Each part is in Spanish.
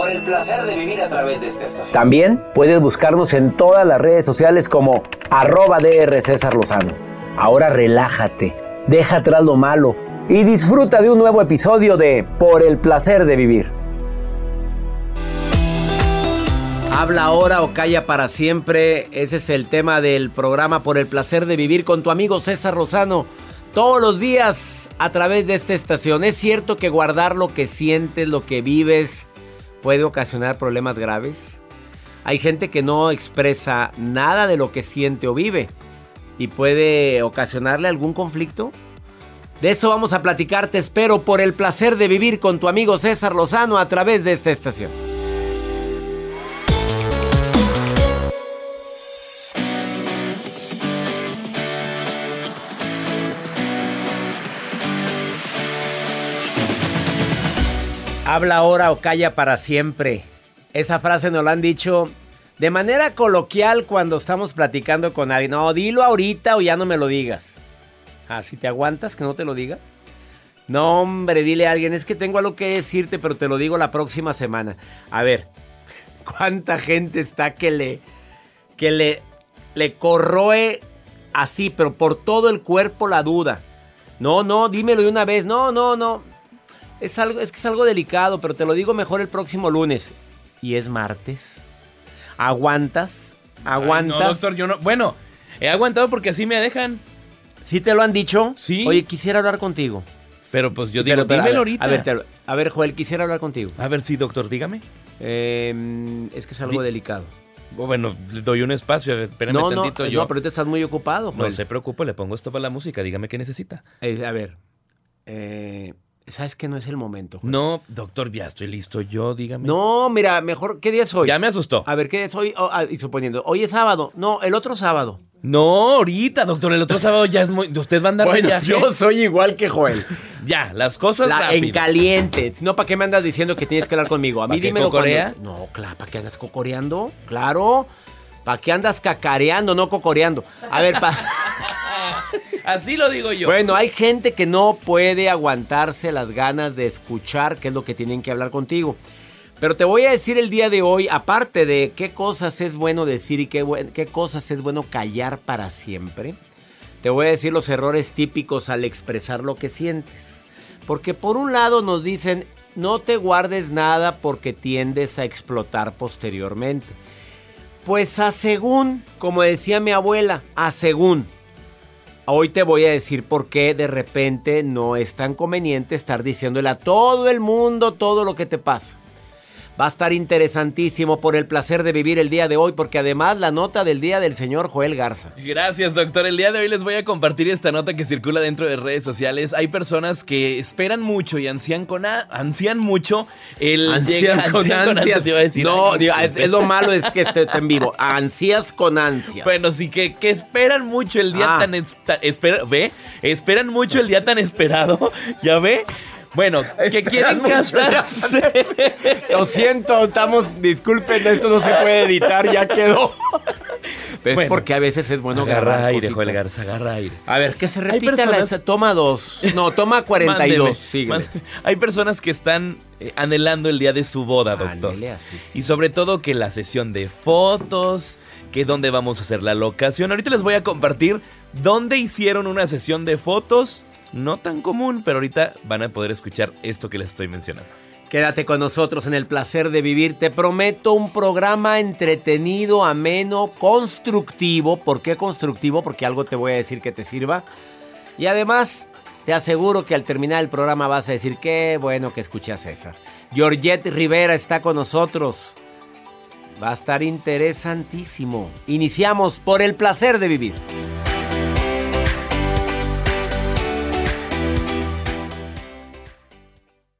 Por el placer de vivir a través de esta estación. También puedes buscarnos en todas las redes sociales como arroba DR César Lozano. Ahora relájate, deja atrás lo malo y disfruta de un nuevo episodio de Por el placer de vivir. Habla ahora o calla para siempre. Ese es el tema del programa Por el placer de vivir con tu amigo César Lozano. Todos los días a través de esta estación. Es cierto que guardar lo que sientes, lo que vives, puede ocasionar problemas graves. Hay gente que no expresa nada de lo que siente o vive y puede ocasionarle algún conflicto. De eso vamos a platicar, te espero por el placer de vivir con tu amigo César Lozano a través de esta estación. Habla ahora o calla para siempre. Esa frase nos la han dicho de manera coloquial cuando estamos platicando con alguien. No, dilo ahorita o ya no me lo digas. Ah, si te aguantas que no te lo diga. No, hombre, dile a alguien, es que tengo algo que decirte, pero te lo digo la próxima semana. A ver, ¿cuánta gente está que le que le le corroe así, pero por todo el cuerpo la duda? No, no, dímelo de una vez. No, no, no. Es algo es que es algo delicado, pero te lo digo mejor el próximo lunes. Y es martes. ¿Aguantas? ¿Aguantas? Ay, no, doctor, yo no. Bueno, he aguantado porque así me dejan. ¿Sí te lo han dicho? Sí. Oye, quisiera hablar contigo. Pero pues yo digo, Pero, pero, a dímelo ver, ahorita. A ver, te- a ver, Joel, quisiera hablar contigo. A ver, sí, doctor, dígame. Eh, es que es algo Di- delicado. Oh, Bueno, le doy un espacio. Espérame No, no, tantito. no, yo. pero te estás muy ocupado, No Joel. se preocupe, le pongo esto para la música. Dígame qué necesita. Eh, a ver, eh, ¿sabes que no es el momento? Joel? No, doctor, ya estoy listo. Yo, dígame. No, mira, mejor, ¿qué día es hoy? Ya me asustó. A ver, ¿qué día es hoy? Oh, ah, y suponiendo, hoy es sábado. No, el otro sábado. No, ahorita, doctor. El otro sábado ya es muy. Usted va a andar de viaje. soy igual que Joel. Ya, las cosas La- en caliente. No, ¿para qué me andas diciendo que tienes que hablar conmigo? A mí ¿Pa' qué dímelo cocorea? cuando- No, claro, ¿para qué andas cocoreando? Claro. ¿Para qué andas cacareando, no cocoreando? A ver, pa... Así lo digo yo. Bueno, hay gente que no puede aguantarse las ganas de escuchar qué es lo que tienen que hablar contigo. Pero te voy a decir el día de hoy, aparte de qué cosas es bueno decir y qué, qué cosas es bueno callar para siempre, te voy a decir los errores típicos al expresar lo que sientes. Porque por un lado nos dicen, no te guardes nada porque tiendes a explotar posteriormente. Pues a según, como decía mi abuela, a según. Hoy te voy a decir por qué de repente no es tan conveniente estar diciéndole a todo el mundo todo lo que te pasa. Va a estar interesantísimo por el placer de vivir el día de hoy, porque además la nota del día del señor Joel Garza. Gracias, doctor. El día de hoy les voy a compartir esta nota que circula dentro de redes sociales. Hay personas que esperan mucho y ansían con a- ansían mucho el Ansían con ansían ansias. iba a decir. no, digo, es, lo malo es que esté en vivo. Ansías con ansias. Bueno, sí que, que esperan mucho el día Ah. tan es- espera- ve, esperan mucho el día tan esperado, ya ve. Bueno, que quieren casarse. Lo siento, estamos, disculpen, esto no se puede editar, ya quedó. Es Bueno, porque a veces es bueno agarra agarrar aire. Joel Garza, agarra aire. A ver, ¿qué se Hay repite? La, personas- toma dos. No, toma 42. Mándeme, Síguele. mándeme. Hay personas que están eh, anhelando el día de su boda, doctor. Sí. Y sobre todo que la sesión de fotos, que dónde vamos a hacer la locación. Ahorita les voy a compartir dónde hicieron una sesión de fotos. No tan común, pero ahorita van a poder escuchar esto que les estoy mencionando. Quédate con nosotros en el placer de vivir. Te prometo un programa entretenido, ameno, constructivo. ¿Por qué constructivo? Porque algo te voy a decir que te sirva. Y además, te aseguro que al terminar el programa vas a decir qué bueno que escuché a César. Georgette Rivera está con nosotros. Va a estar interesantísimo. Iniciamos por el placer de vivir.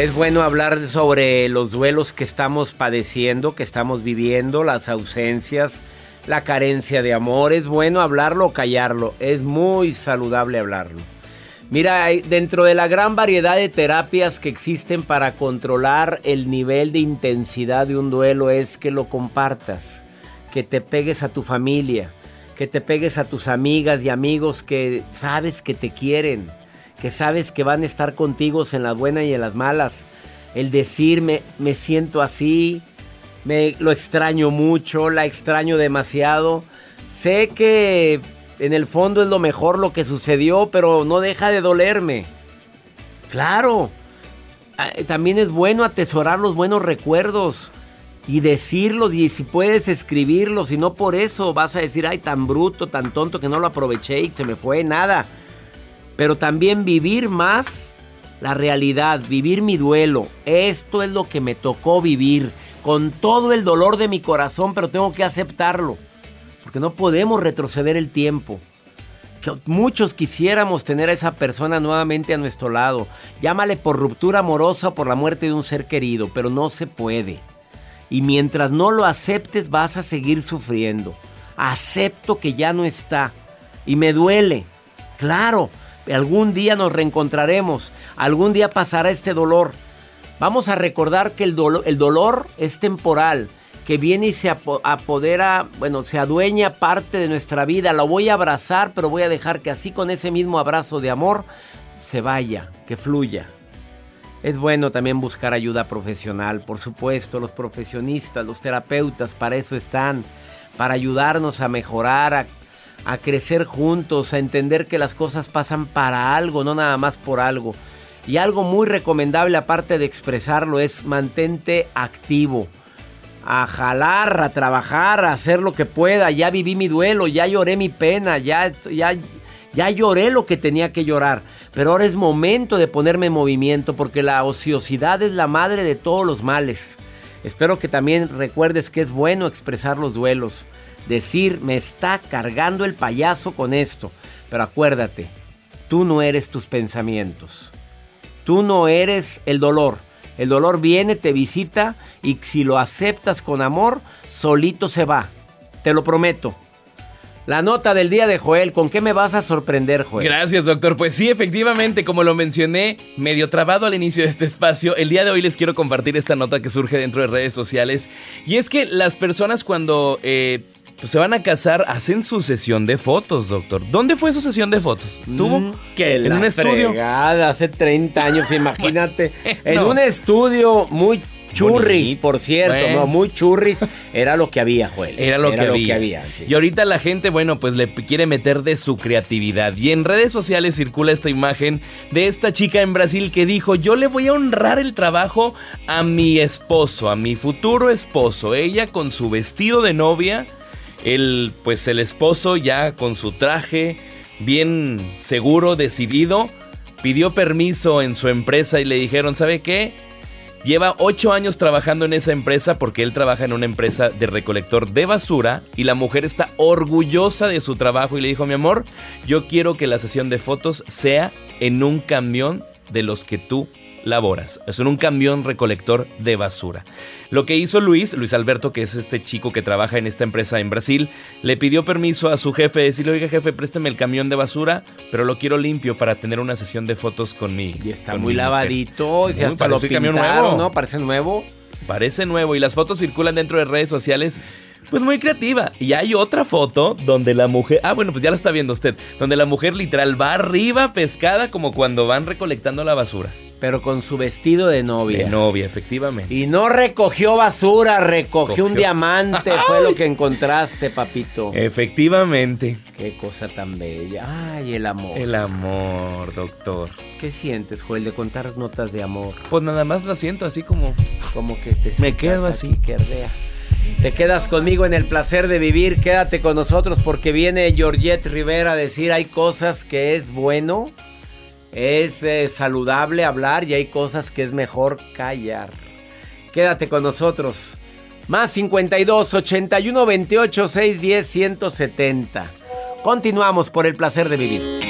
Es bueno hablar sobre los duelos que estamos padeciendo, que estamos viviendo, las ausencias, la carencia de amor. Es bueno hablarlo o callarlo. Es muy saludable hablarlo. Mira, dentro de la gran variedad de terapias que existen para controlar el nivel de intensidad de un duelo es que lo compartas, que te pegues a tu familia, que te pegues a tus amigas y amigos que sabes que te quieren, que sabes que van a estar contigo en las buenas y en las malas. El decirme, me siento así, me lo extraño mucho, la extraño demasiado. Sé que en el fondo es lo mejor lo que sucedió, pero no deja de dolerme. Claro. También es bueno atesorar los buenos recuerdos y decirlos y si puedes escribirlos y no por eso vas a decir, ay, tan bruto, tan tonto que no lo aproveché y se me fue nada. Pero también vivir más la realidad, vivir mi duelo. Esto es lo que me tocó vivir con todo el dolor de mi corazón, pero tengo que aceptarlo. Porque no podemos retroceder el tiempo. Que muchos quisiéramos tener a esa persona nuevamente a nuestro lado. Llámale por ruptura amorosa o por la muerte de un ser querido, pero no se puede. Y mientras no lo aceptes vas a seguir sufriendo. Acepto que ya no está. Y me duele. Claro, algún día nos reencontraremos. Algún día pasará este dolor. Vamos a recordar que el, el dolor es temporal, que viene y se apo- apodera, bueno, se adueña parte de nuestra vida. Lo voy a abrazar, pero voy a dejar que así con ese mismo abrazo de amor se vaya, que fluya. Es bueno también buscar ayuda profesional, por supuesto, los profesionistas, los terapeutas, para eso están, para ayudarnos a mejorar, a, a crecer juntos, a entender que las cosas pasan para algo, no nada más por algo. Y algo muy recomendable, aparte de expresarlo, es mantente activo. A jalar, a trabajar, a hacer lo que pueda. Ya viví mi duelo, ya lloré mi pena, ya, ya, ya lloré lo que tenía que llorar. Pero ahora es momento de ponerme en movimiento porque la ociosidad es la madre de todos los males. Espero que también recuerdes que es bueno expresar los duelos. Decir, me está cargando el payaso con esto. Pero acuérdate, tú no eres tus pensamientos. Tú no eres el dolor. El dolor viene, te visita y si lo aceptas con amor, solito se va. Te lo prometo. La nota del día de Joel, ¿con qué me vas a sorprender, Joel? Gracias, doctor. Pues sí, efectivamente, como lo mencioné, medio trabado al inicio de este espacio, el día de hoy les quiero compartir esta nota que surge dentro de redes sociales. Y es que las personas cuando eh, pues se van a casar, hacen su sesión de fotos, doctor. ¿Dónde fue su sesión de fotos? ¿Tuvo? Mm, que en la un estudio. fregada, hace 30 años, imagínate. En no. un estudio muy churris, Bonito. por cierto, Bueno. no, muy churris. Era lo que había, Joel. Era lo que había. sí. Y ahorita la gente, bueno, pues le quiere meter de su creatividad. Y en redes sociales circula esta imagen de esta chica en Brasil que dijo, yo le voy a honrar el trabajo a mi esposo, a mi futuro esposo. Ella con su vestido de novia, el, pues el esposo ya con su traje, bien seguro, decidido, pidió permiso en su empresa y le dijeron, ¿sabe qué? Lleva ocho años trabajando en esa empresa porque él trabaja en una empresa de recolector de basura y la mujer está orgullosa de su trabajo y le dijo, mi amor, yo quiero que la sesión de fotos sea en un camión de los que tú laboras. Es en un camión recolector de basura. Lo que hizo Luis, Luis Alberto, que es este chico que trabaja en esta empresa en Brasil, le pidió permiso a su jefe, decirle, oiga jefe, présteme el camión de basura, pero lo quiero limpio para tener una sesión de fotos con mi Y está muy mi mujer". lavadito, y si hasta lo parece camión pintaron, nuevo. ¿no? Parece nuevo. Parece nuevo y las fotos circulan dentro de redes sociales. Pues muy creativa. Y hay otra foto donde la mujer. Ah, bueno, pues ya la está viendo usted. Donde la mujer literal va arriba pescada como cuando van recolectando la basura. Pero con su vestido de novia. De novia, efectivamente. Y no recogió basura, recogió un diamante, fue lo que encontraste, papito. Efectivamente. Qué cosa tan bella. Ay, el amor. El amor, doctor. ¿Qué sientes, Joel, de contar notas de amor? Pues nada más la siento así como. Como que te Me quedo así. que ardea. Te quedas conmigo en el placer de vivir, quédate con nosotros porque viene Georgette Rivera a decir hay cosas que es bueno, es eh, saludable hablar y hay cosas que es mejor callar. Quédate con nosotros. Más 52 81 28 610 170. Continuamos por el placer de vivir.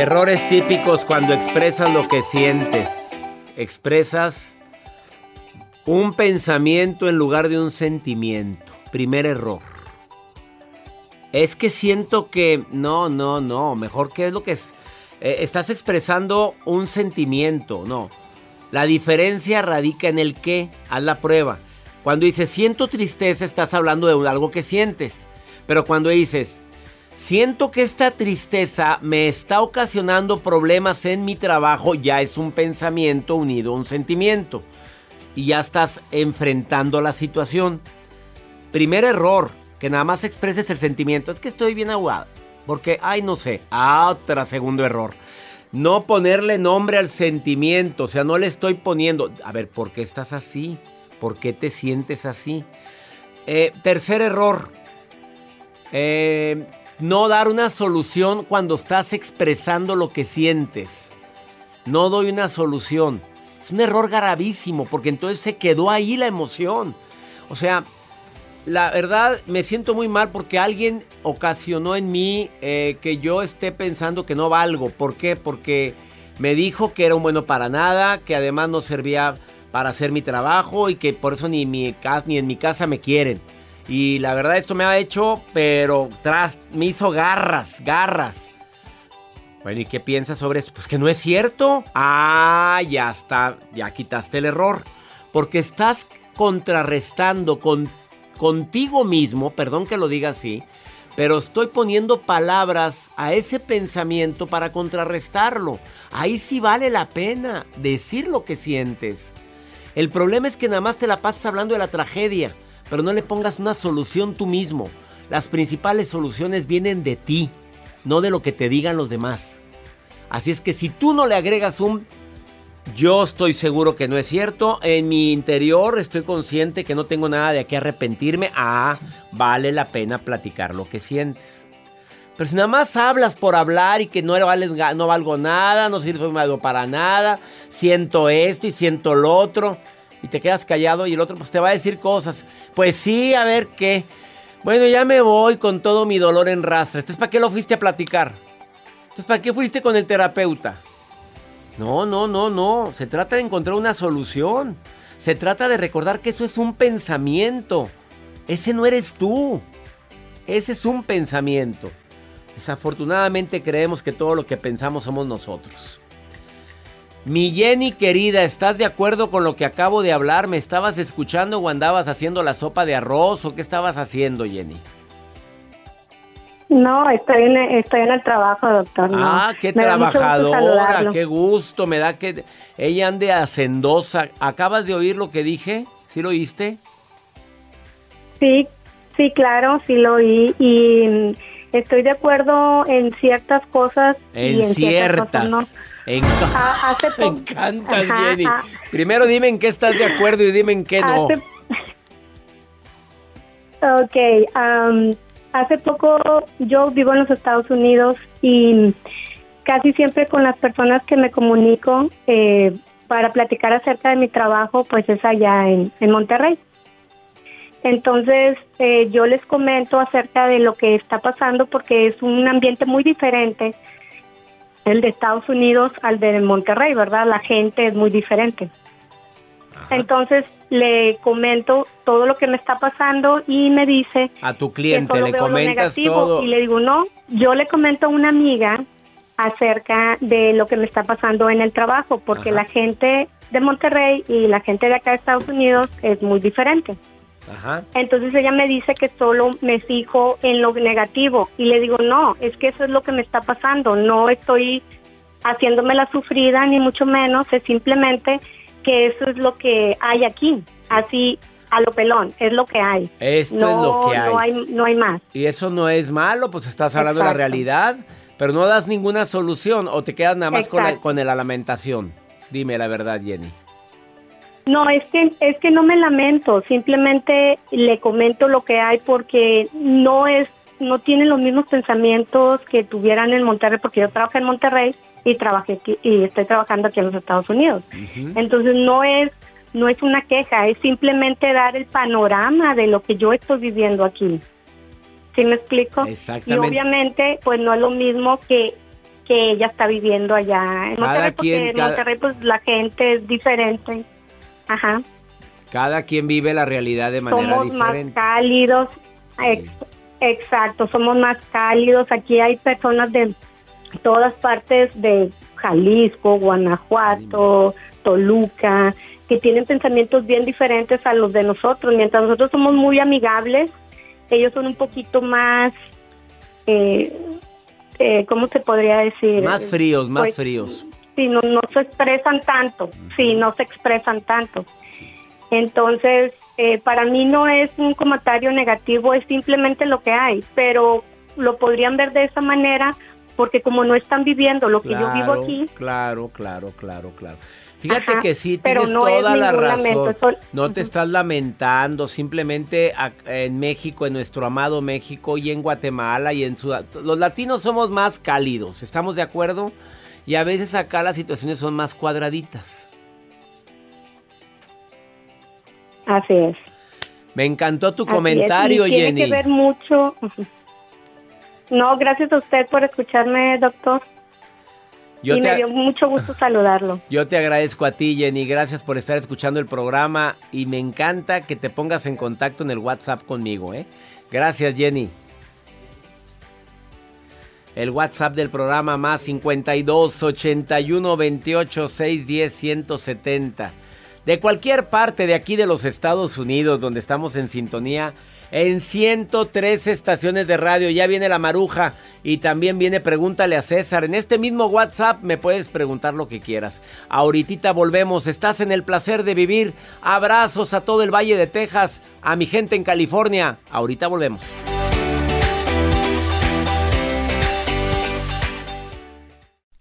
Errores típicos cuando expresas lo que sientes. Expresas un pensamiento en lugar de un sentimiento. Primer error. Es que siento que... No, no, no. Mejor que es lo que es... Eh, estás expresando un sentimiento. No. La diferencia radica en el qué. Haz la prueba. Cuando dices siento tristeza, estás hablando de algo que sientes. Pero cuando dices siento que esta tristeza me está ocasionando problemas en mi trabajo, ya es un pensamiento unido a un sentimiento. Y ya estás enfrentando la situación. Primer error, que nada más expreses el sentimiento. Es que estoy bien aguado. Porque, ay, no sé. Otra segundo error. No ponerle nombre al sentimiento. O sea, no le estoy poniendo. A ver, ¿por qué estás así? ¿Por qué te sientes así? Eh, tercer error. Eh, no dar una solución cuando estás expresando lo que sientes. No doy una solución. Es un error gravísimo porque entonces se quedó ahí la emoción. O sea, la verdad me siento muy mal porque alguien ocasionó en mí eh, que yo esté pensando que no valgo. ¿Por qué? Porque me dijo que era un bueno para nada, que además no servía para hacer mi trabajo y que por eso ni, mi, ni en mi casa me quieren. Y la verdad esto me ha hecho, pero tras, me hizo garras, garras. Bueno, ¿y qué piensas sobre esto? Pues que no es cierto. Ah, ya está, ya quitaste el error. Porque estás contrarrestando con, contigo mismo, perdón que lo diga así, pero estoy poniendo palabras a ese pensamiento para contrarrestarlo. Ahí sí vale la pena decir lo que sientes. El problema es que nada más te la pasas hablando de la tragedia, pero no le pongas una solución tú mismo. Las principales soluciones vienen de ti, no de lo que te digan los demás. Así es que si tú no le agregas un yo estoy seguro que no es cierto. En mi interior estoy consciente que no tengo nada de qué arrepentirme. Ah, vale la pena platicar lo que sientes. Pero si nada más hablas por hablar y que no, vales, no valgo nada, no sirvo para nada, siento esto y siento lo otro, y te quedas callado y el otro pues te va a decir cosas. Pues sí, a ver qué. Bueno, ya me voy con todo mi dolor en rastre. Entonces, ¿para qué lo fuiste a platicar? Entonces, ¿para qué fuiste con el terapeuta? No, no, no, no. Se trata de encontrar una solución. Se trata de recordar que eso es un pensamiento. Ese no eres tú. Ese es un pensamiento. Desafortunadamente creemos que todo lo que pensamos somos nosotros. Mi Jenny querida, ¿estás de acuerdo con lo que acabo de hablar? ¿Me estabas escuchando o andabas haciendo la sopa de arroz o qué estabas haciendo, Jenny? No, estoy en, estoy en el trabajo, doctor. Ah, qué trabajadora, qué gusto, me da que ella ande hacendosa. ¿Acabas de oír lo que dije? ¿Sí lo oíste? Sí, sí, claro, sí lo oí y estoy de acuerdo en ciertas cosas. En, ciertas. no. Ah, me encantas, Jenny. Ah. Primero dime en qué estás de acuerdo y dime en qué no. Ok, hace poco yo vivo en los Estados Unidos y casi siempre con las personas que me comunico eh, para platicar acerca de mi trabajo, pues es allá en Monterrey. Entonces, eh, yo les comento acerca de lo que está pasando porque es un ambiente muy diferente el de Estados Unidos al de Monterrey, ¿verdad? La gente es muy diferente. Entonces le comento todo lo que me está pasando y me dice a tu cliente le comentas todo y le digo no, yo le comento a una amiga acerca de lo que me está pasando en el trabajo porque la gente de Monterrey y la gente de acá de Estados Unidos es muy diferente. Entonces ella me dice que solo me fijo en lo negativo y le digo, no, es que eso es lo que me está pasando, no estoy haciéndome la sufrida ni mucho menos, es simplemente que eso es lo que hay aquí, así a lo pelón, es lo que hay. Esto es lo que hay. No hay. No hay más. Y eso no es malo, pues estás hablando de la realidad, pero no das ninguna solución o te quedas nada más con la, con la lamentación. Dime la verdad, Jenny. No, es que, es que no me lamento, simplemente le comento lo que hay porque no es, no tienen los mismos pensamientos que tuvieran en Monterrey, porque yo trabajo en Monterrey y trabajé y estoy trabajando aquí en los Estados Unidos. Entonces no es, no es una queja, es simplemente dar el panorama de lo que yo estoy viviendo aquí. ¿Sí me explico? Exactamente. Y obviamente, pues no es lo mismo que que ella está viviendo allá en Monterrey, porque en Monterrey pues la gente es diferente. Ajá. Cada quien vive la realidad de manera somos diferente. Somos más cálidos. exacto, somos más cálidos. Aquí hay personas de todas partes de Jalisco, Guanajuato, Toluca, que tienen pensamientos bien diferentes a los de nosotros. Mientras nosotros somos muy amigables, ellos son un poquito más, eh, eh, ¿cómo se podría decir? Más fríos, más pues, fríos sí, no, no se expresan tanto, sí, no se expresan tanto. Entonces, eh, para mí no es un comentario negativo, es simplemente lo que hay, pero lo podrían ver de esa manera porque como no están viviendo lo que yo vivo aquí. Claro, claro, claro, claro. Fíjate Ajá, que sí, pero tienes no toda la razón. lamento, No te estás lamentando, simplemente en México, en nuestro amado México y en Guatemala y en Sudán. Los latinos somos más cálidos, ¿estamos de acuerdo? Y a veces acá las situaciones son más cuadraditas. Así es. Me encantó tu Así es, comentario, y tiene Jenny. que ver mucho. No, gracias a usted por escucharme, doctor. Yo y te, me dio mucho gusto saludarlo. yo te agradezco a ti, Jenny. Gracias por estar escuchando el programa y me encanta que te pongas en contacto en el WhatsApp conmigo, ¿eh? Gracias, Jenny. El WhatsApp del programa más 52 81 28 610 170. De cualquier parte de aquí de los Estados Unidos donde estamos en sintonía, en 103 estaciones de radio. Ya viene la maruja y también viene Pregúntale a César. En este mismo WhatsApp me puedes preguntar lo que quieras. Ahorita volvemos. Estás en el placer de vivir. Abrazos a todo el Valle de Texas, a mi gente en California. Ahorita volvemos.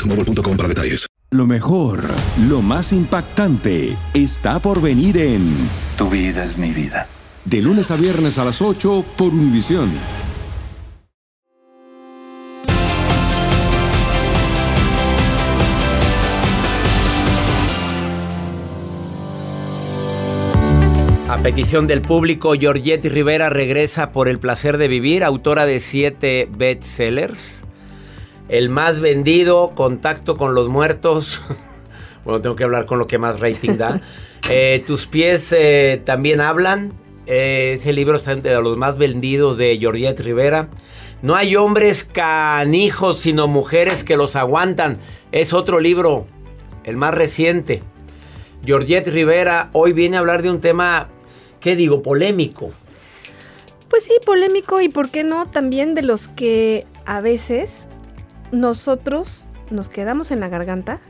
boostmobile.com para detalles. Lo mejor, lo más impactante, está por venir en Tu vida es mi vida. De lunes a viernes a las 8 por Univisión. A petición del público, Georgette Rivera regresa por el placer de vivir, autora de siete bestsellers. El más vendido, Contacto con los muertos. bueno, tengo que hablar con lo que más rating da. Eh, Tus pies eh, también hablan. Eh, ese libro está entre los más vendidos de Georgette Rivera. No hay hombres canijos, sino mujeres que los aguantan. Es otro libro, el más reciente. Georgette Rivera hoy viene a hablar de un tema, ¿qué digo? Polémico. Pues sí, polémico y por qué no también de los que a veces nosotros nos quedamos en la garganta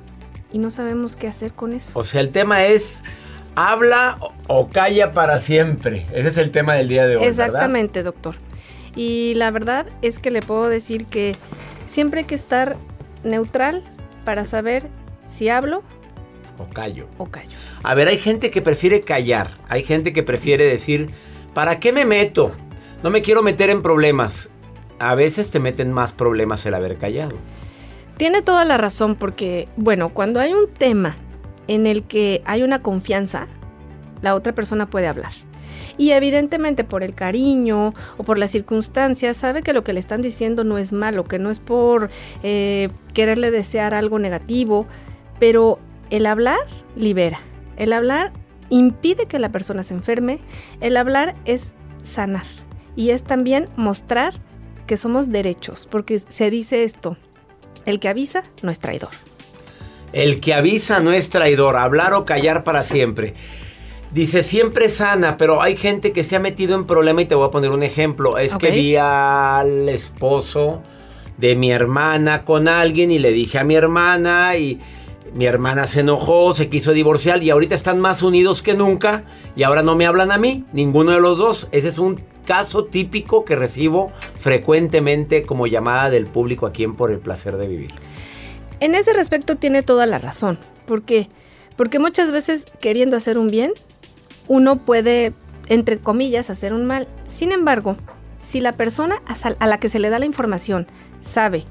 y no sabemos qué hacer con eso. O sea, el tema es, habla o- calla para siempre. Ese es el tema del día de hoy. ¿verdad? Exactamente, doctor. Y la verdad es que le puedo decir que siempre hay que estar neutral para saber si hablo O callo. o callo. A ver, hay gente que prefiere callar. Hay gente que prefiere decir, ¿para qué me meto? No me quiero meter en problemas. A veces te meten más problemas el haber callado. Tiene toda la razón porque, bueno, cuando hay un tema en el que hay una confianza, la otra persona puede hablar. Y evidentemente por el cariño o por las circunstancias sabe que lo que le están diciendo no es malo, que no es por eh, quererle desear algo negativo, pero el hablar libera. El hablar impide que la persona se enferme. El hablar es sanar. Y es también mostrar que somos derechos, porque se dice esto, el que avisa no es traidor. El que avisa no es traidor, hablar o callar para siempre. Dice, siempre sana, pero hay gente que se ha metido en problema y te voy a poner un ejemplo. Es que vi al esposo de mi hermana con alguien y le dije a mi hermana y mi hermana se enojó, se quiso divorciar y ahorita están más unidos que nunca y ahora no me hablan a mí, ninguno de los dos. Ese es un caso típico que recibo frecuentemente como llamada del público aquí en Por el Placer de Vivir. En ese respecto tiene toda la razón. ¿Por qué? Porque muchas veces queriendo hacer un bien, uno puede, entre comillas, hacer un mal. Sin embargo, si la persona a la que se le da la información sabe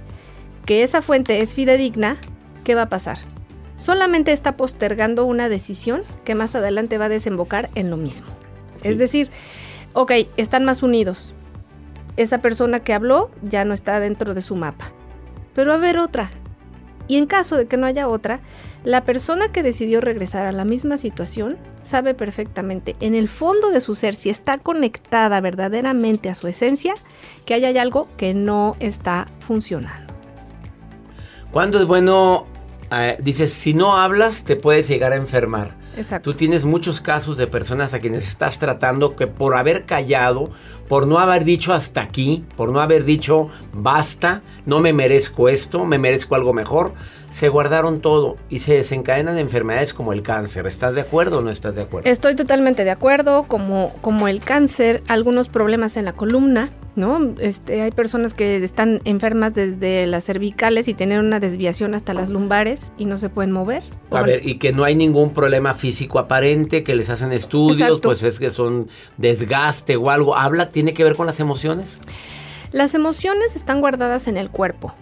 que esa fuente es fidedigna, ¿qué va a pasar? solamente está postergando una decisión que más adelante va a desembocar en lo mismo. Es decir, ok, están más unidos. Esa persona que habló ya no está dentro de su mapa. Pero a ver otra. Y en caso de que no haya otra, la persona que decidió regresar a la misma situación sabe perfectamente en el fondo de su ser, si está conectada verdaderamente a su esencia, que hay algo que no está funcionando. ¿Cuándo es bueno? eh, dices, si no hablas, te puedes llegar a enfermar. Tú tienes muchos casos de personas a quienes estás tratando que por haber callado, por no haber dicho hasta aquí, por no haber dicho basta, no me merezco esto, me merezco algo mejor, se guardaron todo y se desencadenan enfermedades como el cáncer. ¿Estás de acuerdo o no estás de acuerdo? Estoy totalmente de acuerdo, como, como el cáncer, algunos problemas en la columna, ¿no? Este, hay personas que están enfermas desde las cervicales y tienen una desviación hasta las lumbares y no se pueden mover. A ver, y que no hay ningún problema físico aparente, que les hacen estudios, Exacto. pues es que son desgaste o algo. ¿Habla? ¿Tiene que ver con las emociones? Las emociones están guardadas en el cuerpo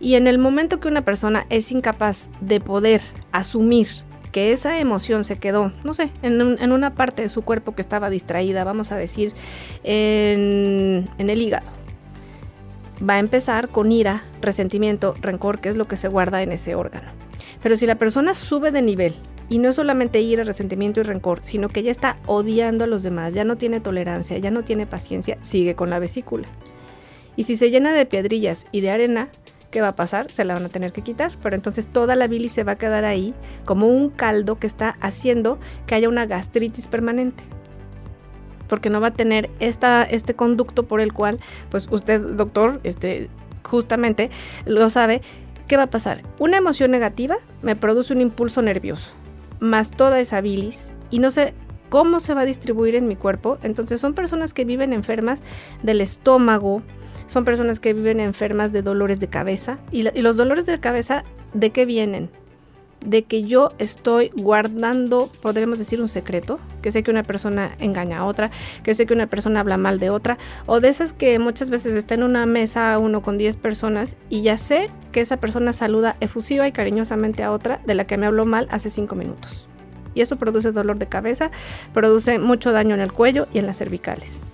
y en el momento que una persona es incapaz de poder asumir que esa emoción se quedó, no sé, en, un- en una parte de su cuerpo que estaba distraída, vamos a decir, en, en el hígado, va a empezar con ira, resentimiento, rencor, que es lo que se guarda en ese órgano. Pero si la persona sube de nivel, y no solamente ira, resentimiento y rencor, sino que ya está odiando a los demás, ya no tiene tolerancia, ya no tiene paciencia, sigue con la vesícula. Y si se llena de piedrillas y de arena, ¿qué va a pasar? Se la van a tener que quitar, pero entonces toda la bilis se va a quedar ahí como un caldo que está haciendo que haya una gastritis permanente. Porque no va a tener esta, este conducto por el cual, pues usted, doctor, este, justamente lo sabe, ¿qué va a pasar? Una emoción negativa me produce un impulso nervioso, más toda esa bilis, y no sé cómo se va a distribuir en mi cuerpo. Entonces son personas que viven enfermas del estómago, son personas que viven enfermas de dolores de cabeza. ¿Y, los dolores de cabeza de qué vienen? De que yo estoy guardando, podríamos decir, un secreto, que sé que una persona engaña a otra, que sé que una persona habla mal de otra, o de esas que muchas veces está en una mesa uno con 10 personas y ya sé que esa persona saluda efusiva y cariñosamente a otra de la que me habló mal hace 5 minutos. Y eso produce dolor de cabeza, produce mucho daño en el cuello y en las cervicales.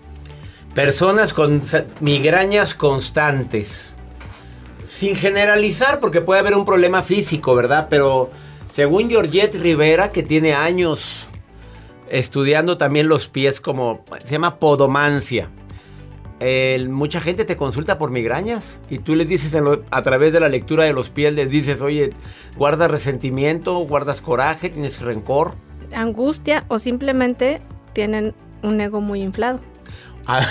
Personas con migrañas constantes. Sin generalizar, porque puede haber un problema físico, ¿verdad? Pero según Georgette Rivera, que tiene años estudiando también los pies como... Se llama podomancia. Mucha gente te consulta por migrañas y tú les dices a través de la lectura de los pies, les dices, oye, guardas resentimiento, guardas coraje, tienes rencor. Angustia o simplemente tienen un ego muy inflado. A,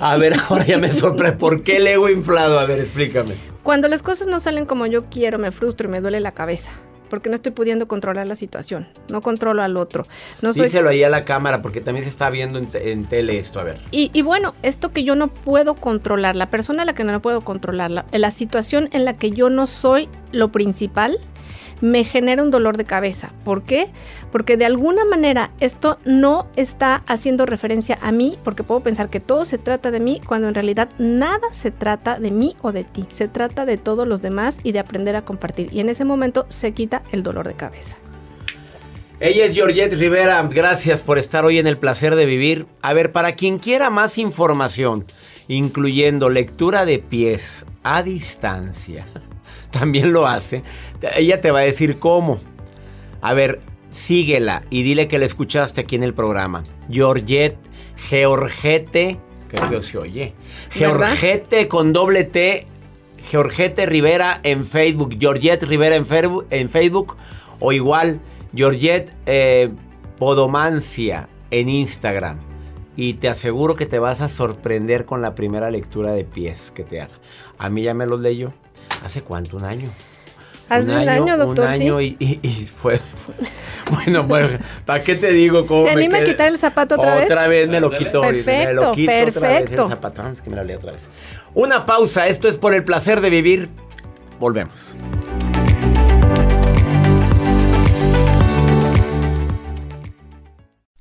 a ver, ahora ya me sorprende. ¿Por qué el ego inflado? A ver, explícame. Cuando las cosas no salen como yo quiero, me frustro y me duele la cabeza. Porque no estoy pudiendo controlar la situación. No controlo al otro. No soy Díselo ahí a la cámara porque también se está viendo en, te- en tele esto. A ver. Y, y bueno, esto que yo no puedo controlar, la persona a la que no puedo controlar, la, la situación en la que yo no soy lo principal, me genera un dolor de cabeza. ¿Por qué? Porque de alguna manera esto no está haciendo referencia a mí, porque puedo pensar que todo se trata de mí, cuando en realidad nada se trata de mí o de ti. Se trata de todos los demás y de aprender a compartir. Y en ese momento se quita el dolor de cabeza. Ella es Georgette Rivera. Gracias por estar hoy en el placer de vivir. A ver, para quien quiera más información, incluyendo lectura de pies a distancia, también lo hace. Ella te va a decir cómo. A ver, síguela y dile que la escuchaste aquí en el programa. Georgette, Georgette, que feo se oye. ¿Verdad? Georgette con doble T, Georgette Rivera en Facebook, Georgette Rivera en, Facebook, o igual, Georgette eh, Podomancia en Instagram. Y te aseguro que te vas a sorprender con la primera lectura de pies que te haga. A mí ya me los leyó. ¿Hace cuánto? ¿Un año? Hace un año, doctor, Un año sí. y, y- y fue, fue- Bueno, bueno, ¿para qué te digo cómo ¿Se me anima a quitar el zapato otra vez? Otra vez me lo quito. ahorita, me lo Perfecto, quito otra vez el perfecto. zapato. Ah, Es que me lo leo otra vez. Una pausa. Esto es por el placer de vivir. Volvemos.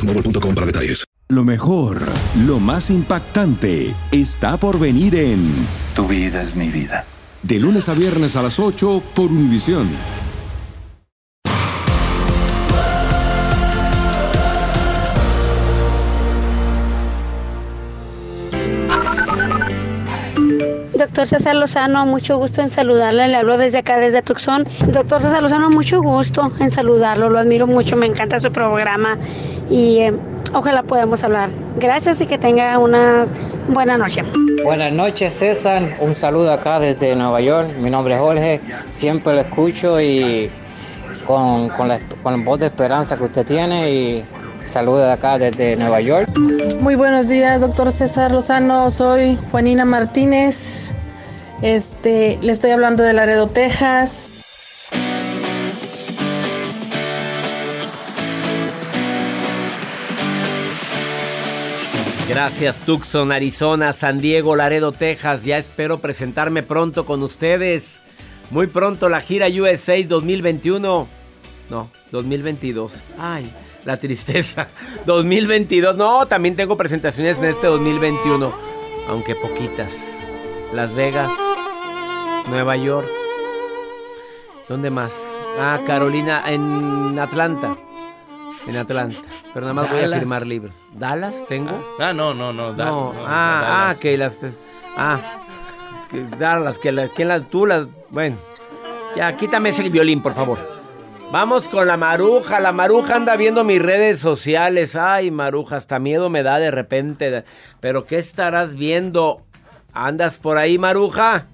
boostmobile.com para detalles. Lo mejor, lo más impactante, está por venir en Tu vida es mi vida. De lunes a viernes a las 8 por Univisión. Doctor César Lozano, mucho gusto en saludarle. Le hablo desde acá, desde Tucson. Doctor César Lozano, mucho gusto en saludarlo. Lo admiro mucho, me encanta su programa y eh, ojalá podamos hablar. Gracias y que tenga una buena noche. Buenas noches, César. Un saludo acá desde Nueva York. Mi nombre es Jorge. Siempre lo escucho y con, con la, con la voz de esperanza que usted tiene y saludo de acá desde Nueva York. Muy buenos días, doctor César Lozano. Soy Juanina Martínez. Este, le estoy hablando de Laredo, Texas. Gracias Tucson, Arizona, San Diego, Laredo, Texas. Ya espero presentarme pronto con ustedes. Muy pronto la gira USA 2021. No, 2022. Ay, la tristeza. 2022. No, también tengo presentaciones en este 2021. Aunque poquitas. Las Vegas, Nueva York. ¿Dónde más? Ah, Carolina, en Atlanta. En Atlanta. Pero nada más voy a firmar libros. ¿Dallas tengo? Ah, no, no, no. da- No, no, ah, ah, Dallas. que las. Ah, que Dallas, que, la, que las. Tú las. Bueno. Ya, quítame ese violín, por favor. Vamos con la maruja. La maruja anda viendo mis redes sociales. Ay, maruja, hasta miedo me da de repente. Pero, ¿qué estarás viendo? ¿Andas por ahí, maruja?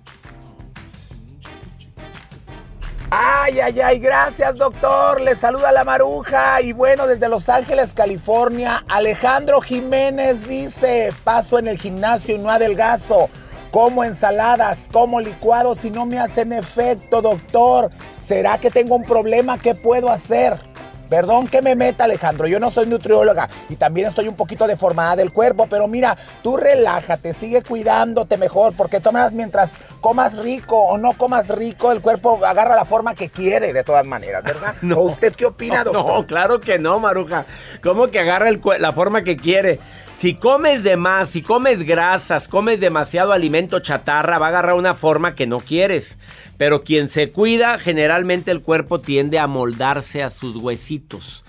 Ay, ay, ay, gracias doctor. Le saluda la maruja. Y bueno, desde Los Ángeles, California, Alejandro Jiménez dice, paso en el gimnasio y no adelgazo. Como ensaladas, como licuados y no me hacen efecto, doctor. ¿Será que tengo un problema? ¿Qué puedo hacer? Perdón que me meta, Alejandro. Yo no soy nutrióloga y también estoy un poquito deformada del cuerpo, pero mira, tú relájate, sigue cuidándote mejor, porque tomas mientras comas rico o no comas rico, el cuerpo agarra la forma que quiere, de todas maneras, ¿verdad? No. ¿O usted qué opina, No, doctor? no, claro que no, Maruja. ¿Cómo que agarra el la forma que quiere? Si comes de más, si comes grasas, comes demasiado alimento chatarra, va a agarrar una forma que no quieres. Pero quien se cuida, generalmente el cuerpo tiende a moldarse a sus huesitos.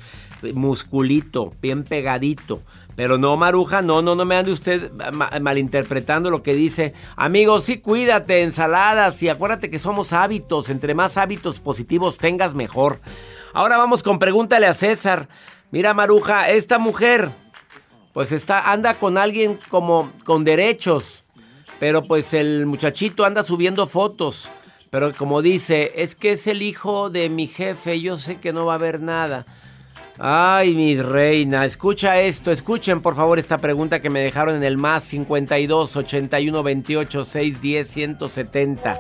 Musculito, bien pegadito. Pero no, Maruja, no, no, no me ande usted ma- malinterpretando lo que dice. Amigos, sí, cuídate, ensaladas y acuérdate que somos hábitos. Entre más hábitos positivos tengas, mejor. Ahora vamos con pregúntale a César. Mira, Maruja, esta mujer, pues está, anda con alguien como con derechos. Pero pues el muchachito anda subiendo fotos. Pero como dice, es que es el hijo de mi jefe, yo sé que no va a haber nada. Ay, mi reina, escucha esto, escuchen por favor esta pregunta que me dejaron en el más 52 81 28 610 170.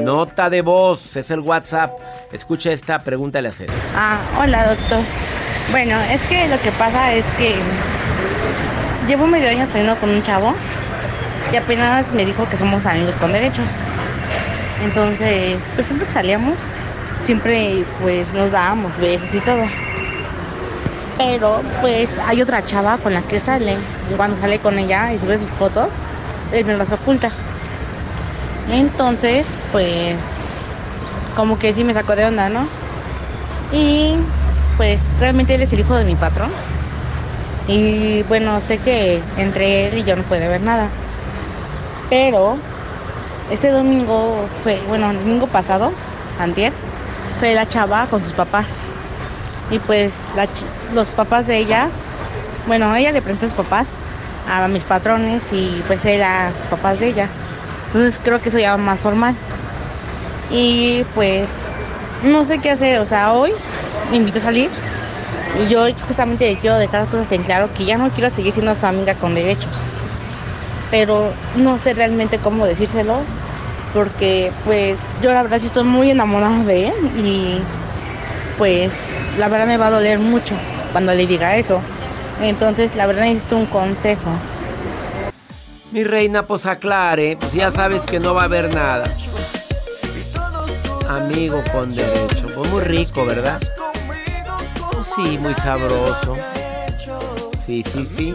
Nota de voz, es el WhatsApp. Escucha esta pregunta, le haces. Ah, hola doctor. Bueno, es que lo que pasa es que llevo medio año saliendo con un chavo y apenas me dijo que somos amigos con derechos. Entonces, pues siempre que salíamos, siempre pues nos dábamos besos y todo. Pero pues hay otra chava con la que sale. Y cuando sale con ella y sube sus fotos, él me las oculta. Entonces, pues como que sí me sacó de onda, ¿no? Y pues realmente él es el hijo de mi patrón. Y bueno, sé que entre él y yo no puede haber nada. Pero este domingo fue, bueno, el domingo pasado, antier, fue la chava con sus papás. Y pues la los papás de ella, bueno, ella le presentó a sus papás a mis patrones y pues él a sus papás de ella. Entonces creo que eso ya va más formal. Y pues no sé qué hacer, o sea, hoy me invito a salir y yo justamente quiero dejar las cosas en claro que ya no quiero seguir siendo su amiga con derechos. Pero no sé realmente cómo decírselo porque pues yo la verdad sí estoy muy enamorada de él y pues la verdad me va a doler mucho cuando le diga eso. Entonces la verdad necesito un consejo. Mi reina, pues aclare, pues ya sabes que no va a haber nada. Amigo con derecho. Pues muy rico, ¿verdad? Sí, muy sabroso. Sí, sí, sí.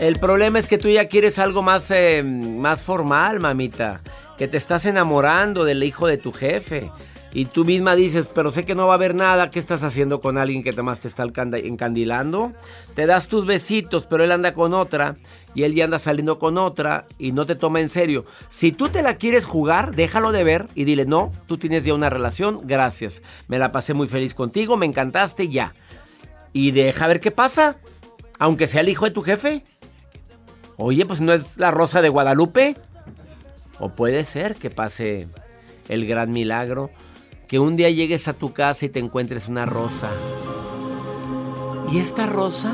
El problema es que tú ya quieres algo más, eh, más formal, mamita. Que te estás enamorando del hijo de tu jefe. Y tú misma dices, pero sé que no va a haber nada. ¿Qué estás haciendo con alguien que más te está encandilando? Te das tus besitos, pero él anda con otra. Y él ya anda saliendo con otra. Y no te toma en serio. Si tú te la quieres jugar, déjalo de ver. Y dile, no, tú tienes ya una relación. Gracias. Me la pasé muy feliz contigo. Me encantaste ya. Y deja ver qué pasa. Aunque sea el hijo de tu jefe. Oye, pues no es la rosa de Guadalupe. O puede ser que pase el gran milagro. Que un día llegues a tu casa y te encuentres una rosa. ¿Y esta rosa?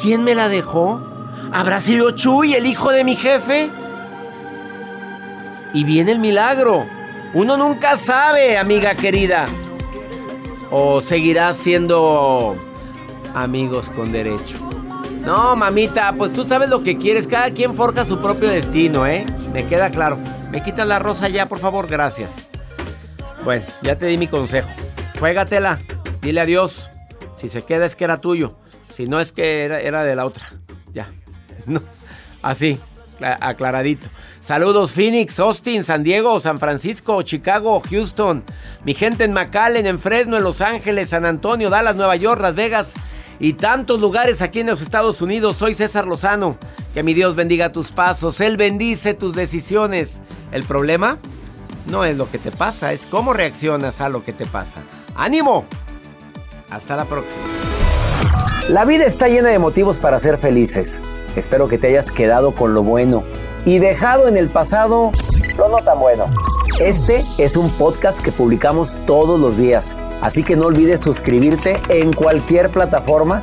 ¿Quién me la dejó? ¿Habrá sido Chuy, el hijo de mi jefe? Y viene el milagro. Uno nunca sabe, amiga querida. O seguirás siendo amigos con derecho. No, mamita, pues tú sabes lo que quieres. Cada quien forja su propio destino, ¿eh? Me queda claro. Me quitas la rosa ya, por favor, gracias. Bueno, ya te di mi consejo. Juégatela. Dile adiós. Si se queda es que era tuyo. Si no es que era, era de la otra. Ya. No. Así, cla- aclaradito. Saludos Phoenix, Austin, San Diego, San Francisco, Chicago, Houston. Mi gente en McAllen, en Fresno, en Los Ángeles, San Antonio, Dallas, Nueva York, Las Vegas y tantos lugares aquí en los Estados Unidos. Soy César Lozano. Que mi Dios bendiga tus pasos. Él bendice tus decisiones. El problema no es lo que te pasa, es cómo reaccionas a lo que te pasa. ¡Ánimo! Hasta la próxima. La vida está llena de motivos para ser felices. Espero que te hayas quedado con lo bueno y dejado en el pasado lo no tan bueno. Este es un podcast que publicamos todos los días, así que no olvides suscribirte en cualquier plataforma